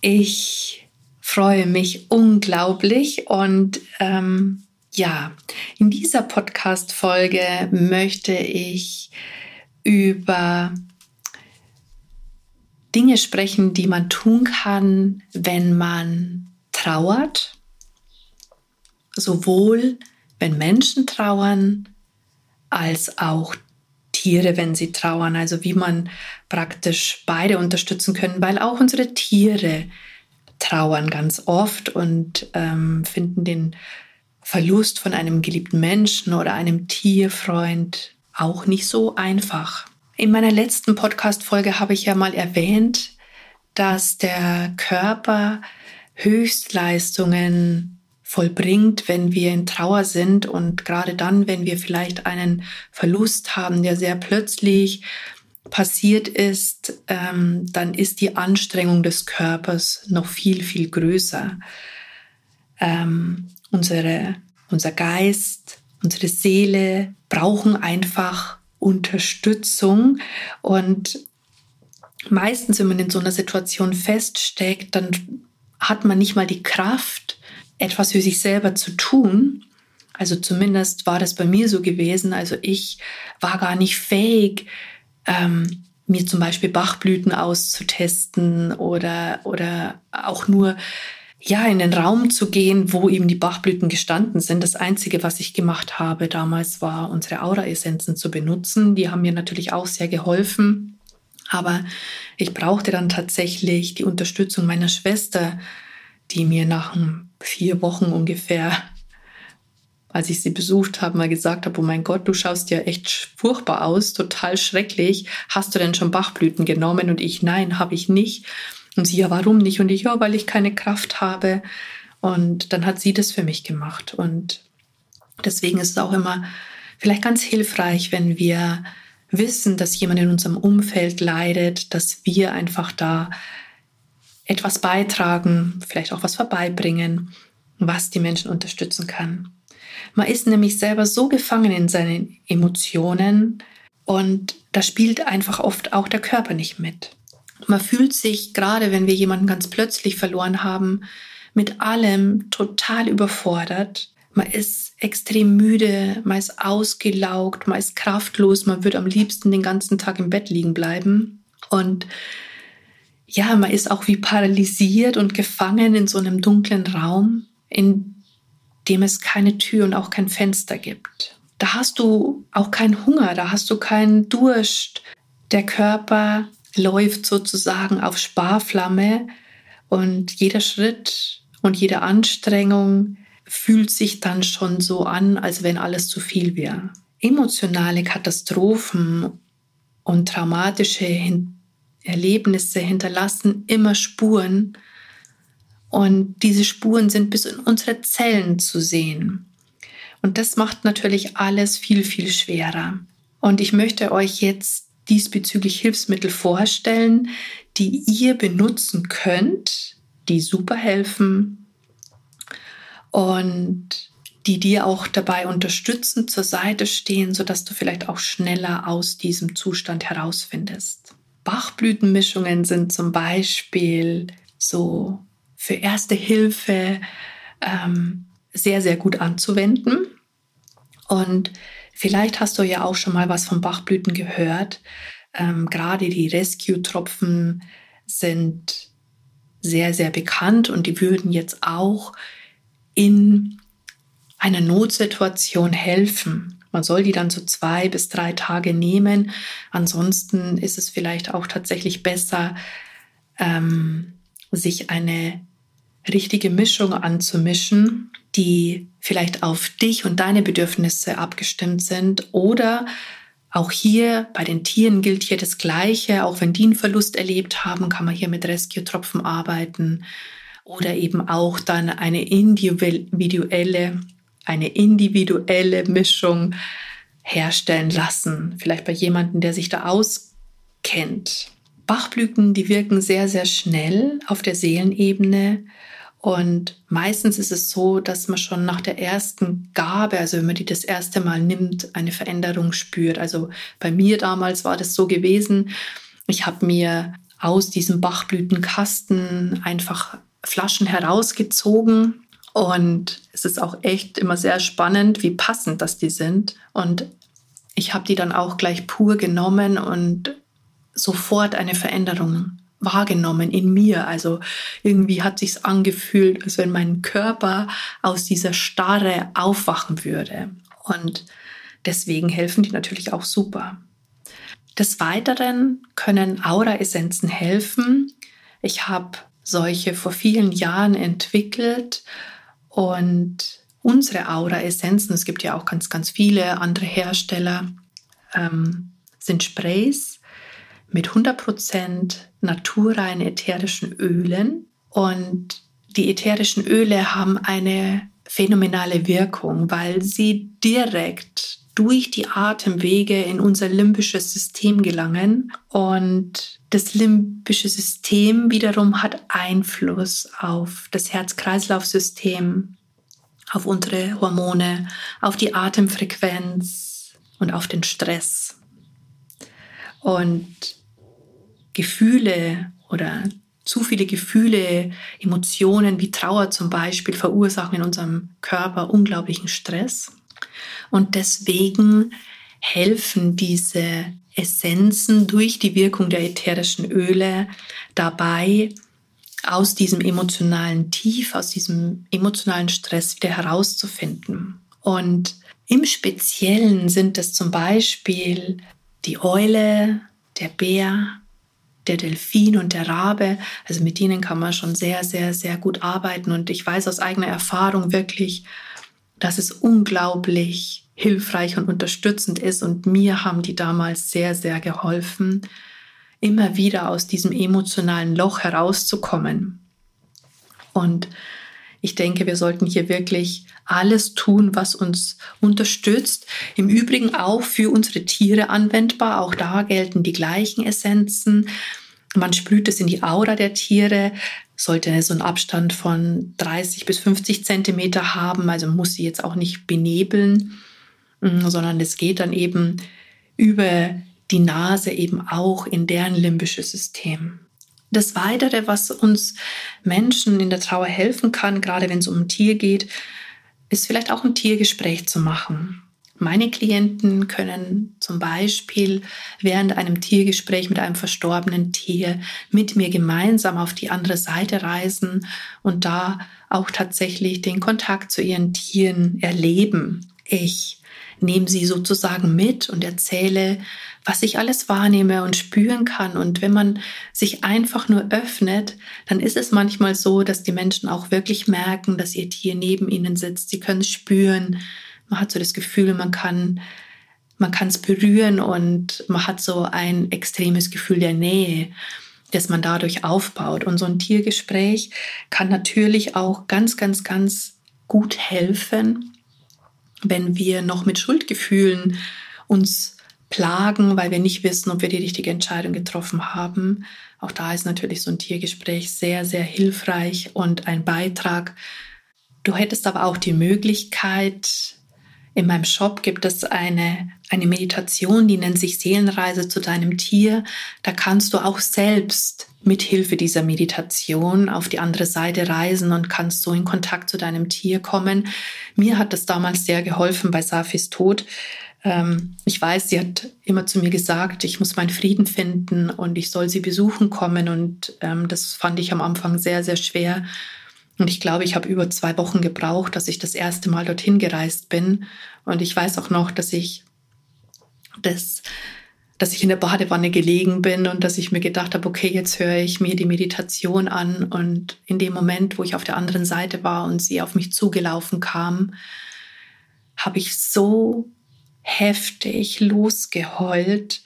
Ich freue mich unglaublich und ähm, ja, in dieser Podcast-Folge möchte ich über Dinge sprechen, die man tun kann, wenn man trauert, sowohl wenn Menschen trauern, als auch Tiere, wenn sie trauern. Also wie man praktisch beide unterstützen können, weil auch unsere Tiere trauern ganz oft und ähm, finden den Verlust von einem geliebten Menschen oder einem Tierfreund auch nicht so einfach. In meiner letzten Podcast-Folge habe ich ja mal erwähnt, dass der Körper Höchstleistungen vollbringt, wenn wir in Trauer sind und gerade dann, wenn wir vielleicht einen Verlust haben, der sehr plötzlich passiert ist, ähm, dann ist die Anstrengung des Körpers noch viel, viel größer. Ähm, unsere, unser Geist, unsere Seele brauchen einfach Unterstützung und meistens, wenn man in so einer Situation feststeckt, dann hat man nicht mal die Kraft, etwas für sich selber zu tun. Also zumindest war das bei mir so gewesen. Also ich war gar nicht fähig, ähm, mir zum Beispiel Bachblüten auszutesten oder, oder auch nur ja, in den Raum zu gehen, wo eben die Bachblüten gestanden sind. Das Einzige, was ich gemacht habe damals, war unsere Aura-Essenzen zu benutzen. Die haben mir natürlich auch sehr geholfen. Aber ich brauchte dann tatsächlich die Unterstützung meiner Schwester, die mir nach vier Wochen ungefähr, als ich sie besucht habe, mal gesagt habe, oh mein Gott, du schaust ja echt furchtbar aus, total schrecklich. Hast du denn schon Bachblüten genommen? Und ich, nein, habe ich nicht. Und sie, ja, warum nicht? Und ich, ja, weil ich keine Kraft habe. Und dann hat sie das für mich gemacht. Und deswegen ist es auch immer vielleicht ganz hilfreich, wenn wir wissen, dass jemand in unserem Umfeld leidet, dass wir einfach da etwas beitragen, vielleicht auch was vorbeibringen, was die Menschen unterstützen kann. Man ist nämlich selber so gefangen in seinen Emotionen und da spielt einfach oft auch der Körper nicht mit. Man fühlt sich, gerade wenn wir jemanden ganz plötzlich verloren haben, mit allem total überfordert. Man ist extrem müde, man ist ausgelaugt, man ist kraftlos, man würde am liebsten den ganzen Tag im Bett liegen bleiben. Und ja, man ist auch wie paralysiert und gefangen in so einem dunklen Raum, in dem es keine Tür und auch kein Fenster gibt. Da hast du auch keinen Hunger, da hast du keinen Durst. Der Körper läuft sozusagen auf Sparflamme und jeder Schritt und jede Anstrengung fühlt sich dann schon so an, als wenn alles zu viel wäre. Emotionale Katastrophen und traumatische Erlebnisse hinterlassen immer Spuren und diese Spuren sind bis in unsere Zellen zu sehen. Und das macht natürlich alles viel, viel schwerer. Und ich möchte euch jetzt diesbezüglich Hilfsmittel vorstellen, die ihr benutzen könnt, die super helfen und die dir auch dabei unterstützen, zur Seite stehen, sodass du vielleicht auch schneller aus diesem Zustand herausfindest. Bachblütenmischungen sind zum Beispiel so für erste Hilfe ähm, sehr, sehr gut anzuwenden. Und vielleicht hast du ja auch schon mal was von Bachblüten gehört. Ähm, gerade die Rescue-Tropfen sind sehr, sehr bekannt und die würden jetzt auch in einer Notsituation helfen. Man soll die dann so zwei bis drei Tage nehmen. Ansonsten ist es vielleicht auch tatsächlich besser, ähm, sich eine richtige Mischung anzumischen, die vielleicht auf dich und deine Bedürfnisse abgestimmt sind oder auch hier bei den Tieren gilt hier das Gleiche. Auch wenn die einen Verlust erlebt haben, kann man hier mit Rescue-Tropfen arbeiten oder eben auch dann eine individuelle, eine individuelle Mischung herstellen lassen. Vielleicht bei jemandem, der sich da auskennt. Bachblüten, die wirken sehr, sehr schnell auf der Seelenebene. Und meistens ist es so, dass man schon nach der ersten Gabe, also wenn man die das erste Mal nimmt, eine Veränderung spürt. Also bei mir damals war das so gewesen. Ich habe mir aus diesem Bachblütenkasten einfach Flaschen herausgezogen. Und es ist auch echt immer sehr spannend, wie passend das die sind. Und ich habe die dann auch gleich pur genommen und sofort eine Veränderung wahrgenommen in mir. Also irgendwie hat sich's angefühlt, als wenn mein Körper aus dieser Starre aufwachen würde. Und deswegen helfen die natürlich auch super. Des Weiteren können Aura-Essenzen helfen. Ich habe solche vor vielen Jahren entwickelt und unsere Aura-Essenzen, es gibt ja auch ganz, ganz viele andere Hersteller, ähm, sind Sprays mit 100% naturreinen ätherischen Ölen. Und die ätherischen Öle haben eine phänomenale Wirkung, weil sie direkt durch die Atemwege in unser limbisches System gelangen. Und das limbische System wiederum hat Einfluss auf das Herz-Kreislauf-System, auf unsere Hormone, auf die Atemfrequenz und auf den Stress. Und Gefühle oder zu viele Gefühle, Emotionen wie Trauer zum Beispiel verursachen in unserem Körper unglaublichen Stress. Und deswegen helfen diese Essenzen durch die Wirkung der ätherischen Öle dabei, aus diesem emotionalen Tief, aus diesem emotionalen Stress wieder herauszufinden. Und im Speziellen sind es zum Beispiel die Eule, der Bär, der Delfin und der Rabe. Also mit denen kann man schon sehr, sehr, sehr gut arbeiten. Und ich weiß aus eigener Erfahrung wirklich, dass es unglaublich hilfreich und unterstützend ist. Und mir haben die damals sehr, sehr geholfen, immer wieder aus diesem emotionalen Loch herauszukommen. Und ich denke, wir sollten hier wirklich alles tun, was uns unterstützt. Im Übrigen auch für unsere Tiere anwendbar. Auch da gelten die gleichen Essenzen. Man sprüht es in die Aura der Tiere, sollte so einen Abstand von 30 bis 50 Zentimeter haben. Also muss sie jetzt auch nicht benebeln, mm, sondern es geht dann eben über die Nase eben auch in deren limbisches System. Das Weitere, was uns Menschen in der Trauer helfen kann, gerade wenn es um ein Tier geht, ist vielleicht auch ein Tiergespräch zu machen. Meine Klienten können zum Beispiel während einem Tiergespräch mit einem verstorbenen Tier mit mir gemeinsam auf die andere Seite reisen und da auch tatsächlich den Kontakt zu ihren Tieren erleben. Ich nehme sie sozusagen mit und erzähle, was ich alles wahrnehme und spüren kann. Und wenn man sich einfach nur öffnet, dann ist es manchmal so, dass die Menschen auch wirklich merken, dass ihr Tier neben ihnen sitzt. Sie können es spüren. Man hat so das Gefühl, man kann man kann es berühren und man hat so ein extremes Gefühl der Nähe, das man dadurch aufbaut. Und so ein Tiergespräch kann natürlich auch ganz, ganz, ganz gut helfen, wenn wir noch mit Schuldgefühlen uns plagen, weil wir nicht wissen, ob wir die richtige Entscheidung getroffen haben. Auch da ist natürlich so ein Tiergespräch sehr, sehr hilfreich und ein Beitrag. Du hättest aber auch die Möglichkeit, in meinem Shop gibt es eine, eine Meditation, die nennt sich Seelenreise zu deinem Tier. Da kannst du auch selbst mit Hilfe dieser Meditation auf die andere Seite reisen und kannst so in Kontakt zu deinem Tier kommen. Mir hat das damals sehr geholfen bei Safis Tod. Ähm, ich weiß, sie hat immer zu mir gesagt, ich muss meinen Frieden finden und ich soll sie besuchen kommen. Und ähm, das fand ich am Anfang sehr, sehr schwer. Und ich glaube, ich habe über zwei Wochen gebraucht, dass ich das erste Mal dorthin gereist bin. Und ich weiß auch noch, dass ich das, dass ich in der Badewanne gelegen bin und dass ich mir gedacht habe, okay, jetzt höre ich mir die Meditation an. Und in dem Moment, wo ich auf der anderen Seite war und sie auf mich zugelaufen kam, habe ich so heftig losgeheult.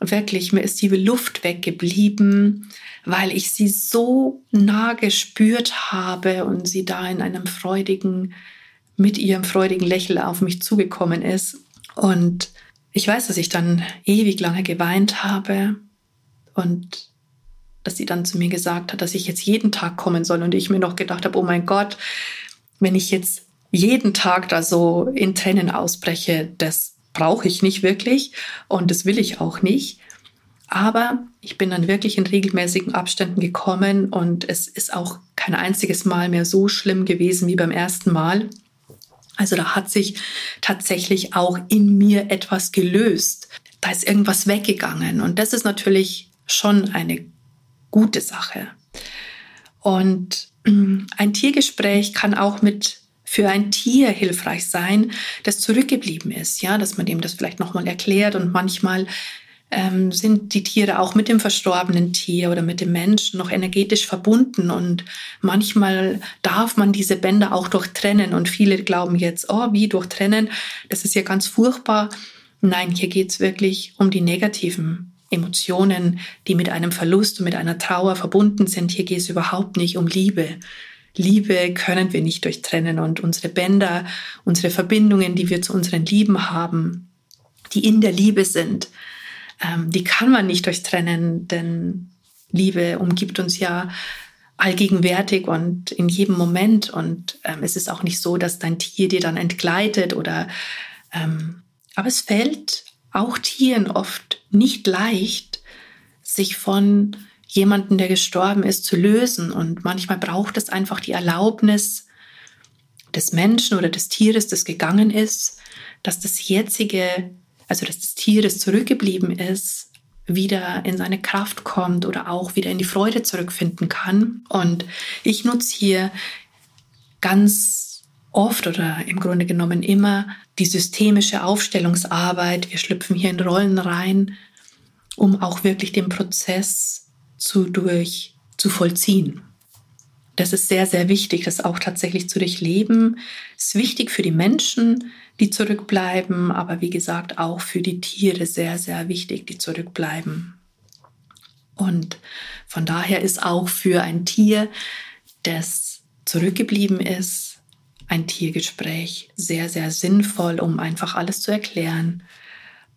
Wirklich, mir ist die Luft weggeblieben, weil ich sie so nah gespürt habe und sie da in einem freudigen, mit ihrem freudigen Lächeln auf mich zugekommen ist. Und ich weiß, dass ich dann ewig lange geweint habe und dass sie dann zu mir gesagt hat, dass ich jetzt jeden Tag kommen soll und ich mir noch gedacht habe, oh mein Gott, wenn ich jetzt jeden Tag da so in Tränen ausbreche, das brauche ich nicht wirklich und das will ich auch nicht. Aber ich bin dann wirklich in regelmäßigen Abständen gekommen und es ist auch kein einziges Mal mehr so schlimm gewesen wie beim ersten Mal. Also da hat sich tatsächlich auch in mir etwas gelöst. Da ist irgendwas weggegangen und das ist natürlich schon eine gute Sache. Und ein Tiergespräch kann auch mit für ein Tier hilfreich sein, das zurückgeblieben ist, ja, dass man dem das vielleicht nochmal erklärt und manchmal ähm, sind die Tiere auch mit dem verstorbenen Tier oder mit dem Menschen noch energetisch verbunden und manchmal darf man diese Bänder auch durchtrennen und viele glauben jetzt, oh, wie durchtrennen, das ist ja ganz furchtbar. Nein, hier geht's wirklich um die negativen Emotionen, die mit einem Verlust und mit einer Trauer verbunden sind. Hier geht es überhaupt nicht um Liebe. Liebe können wir nicht durchtrennen und unsere Bänder, unsere Verbindungen, die wir zu unseren Lieben haben, die in der Liebe sind, ähm, die kann man nicht durchtrennen, denn Liebe umgibt uns ja allgegenwärtig und in jedem Moment. Und ähm, es ist auch nicht so, dass dein Tier dir dann entgleitet oder, ähm, aber es fällt auch Tieren oft nicht leicht, sich von jemanden, der gestorben ist, zu lösen. Und manchmal braucht es einfach die Erlaubnis des Menschen oder des Tieres, das gegangen ist, dass das jetzige, also dass das Tier, das zurückgeblieben ist, wieder in seine Kraft kommt oder auch wieder in die Freude zurückfinden kann. Und ich nutze hier ganz oft oder im Grunde genommen immer die systemische Aufstellungsarbeit. Wir schlüpfen hier in Rollen rein, um auch wirklich den Prozess zu durch zu vollziehen. Das ist sehr, sehr wichtig, das auch tatsächlich zu durchleben. Ist wichtig für die Menschen, die zurückbleiben, aber wie gesagt auch für die Tiere sehr, sehr wichtig, die zurückbleiben. Und von daher ist auch für ein Tier, das zurückgeblieben ist, ein Tiergespräch sehr, sehr sinnvoll, um einfach alles zu erklären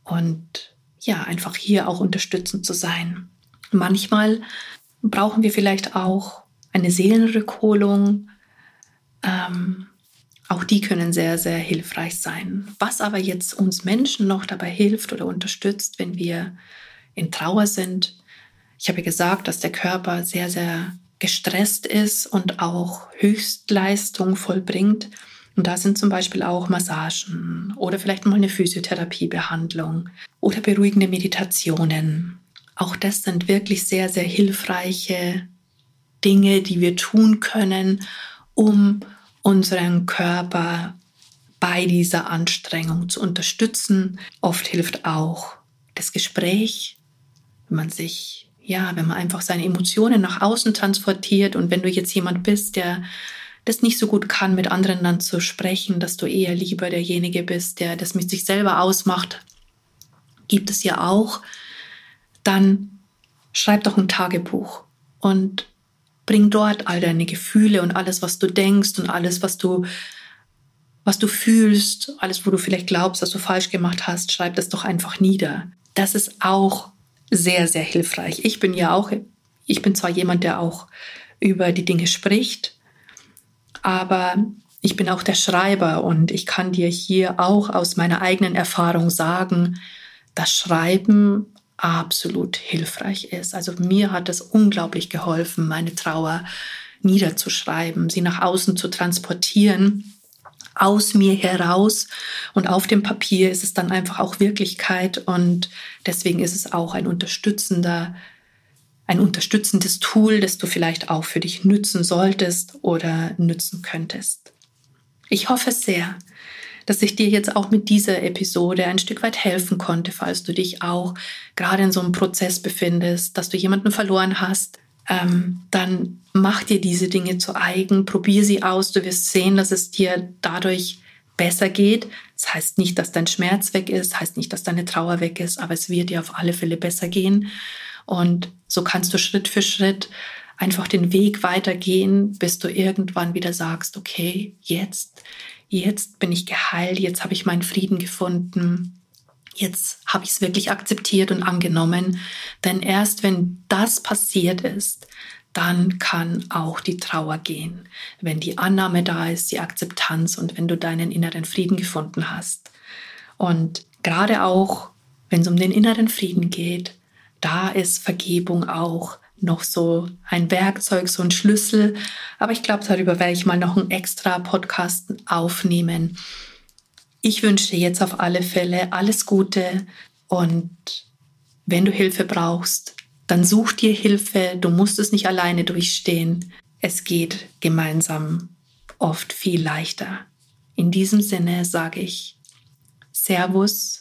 und ja, einfach hier auch unterstützend zu sein. Manchmal brauchen wir vielleicht auch eine Seelenrückholung. Ähm, auch die können sehr, sehr hilfreich sein. Was aber jetzt uns Menschen noch dabei hilft oder unterstützt, wenn wir in Trauer sind. Ich habe gesagt, dass der Körper sehr, sehr gestresst ist und auch Höchstleistung vollbringt. Und da sind zum Beispiel auch Massagen oder vielleicht mal eine Physiotherapiebehandlung oder beruhigende Meditationen auch das sind wirklich sehr, sehr hilfreiche Dinge, die wir tun können, um unseren Körper bei dieser Anstrengung zu unterstützen. Oft hilft auch das Gespräch, wenn man sich, ja, wenn man einfach seine Emotionen nach außen transportiert und wenn du jetzt jemand bist, der das nicht so gut kann, mit anderen dann zu sprechen, dass du eher lieber derjenige bist, der das mit sich selber ausmacht, gibt es ja auch dann schreib doch ein Tagebuch und bring dort all deine Gefühle und alles, was du denkst und alles, was du, was du fühlst, alles, wo du vielleicht glaubst, dass du falsch gemacht hast, schreib das doch einfach nieder. Das ist auch sehr, sehr hilfreich. Ich bin ja auch, ich bin zwar jemand, der auch über die Dinge spricht, aber ich bin auch der Schreiber und ich kann dir hier auch aus meiner eigenen Erfahrung sagen, das Schreiben absolut hilfreich ist. Also mir hat es unglaublich geholfen, meine Trauer niederzuschreiben, sie nach außen zu transportieren, aus mir heraus. Und auf dem Papier ist es dann einfach auch Wirklichkeit. Und deswegen ist es auch ein unterstützender, ein unterstützendes Tool, das du vielleicht auch für dich nützen solltest oder nützen könntest. Ich hoffe sehr, dass ich dir jetzt auch mit dieser Episode ein Stück weit helfen konnte, falls du dich auch gerade in so einem Prozess befindest, dass du jemanden verloren hast. Ähm, dann mach dir diese Dinge zu eigen, probier sie aus, du wirst sehen, dass es dir dadurch besser geht. Das heißt nicht, dass dein Schmerz weg ist, heißt nicht, dass deine Trauer weg ist, aber es wird dir auf alle Fälle besser gehen. Und so kannst du Schritt für Schritt einfach den Weg weitergehen, bis du irgendwann wieder sagst, okay, jetzt, jetzt bin ich geheilt, jetzt habe ich meinen Frieden gefunden, jetzt habe ich es wirklich akzeptiert und angenommen. Denn erst wenn das passiert ist, dann kann auch die Trauer gehen, wenn die Annahme da ist, die Akzeptanz und wenn du deinen inneren Frieden gefunden hast. Und gerade auch, wenn es um den inneren Frieden geht, da ist Vergebung auch noch so ein Werkzeug, so ein Schlüssel. Aber ich glaube, darüber werde ich mal noch einen extra Podcast aufnehmen. Ich wünsche dir jetzt auf alle Fälle alles Gute und wenn du Hilfe brauchst, dann such dir Hilfe. Du musst es nicht alleine durchstehen. Es geht gemeinsam oft viel leichter. In diesem Sinne sage ich Servus,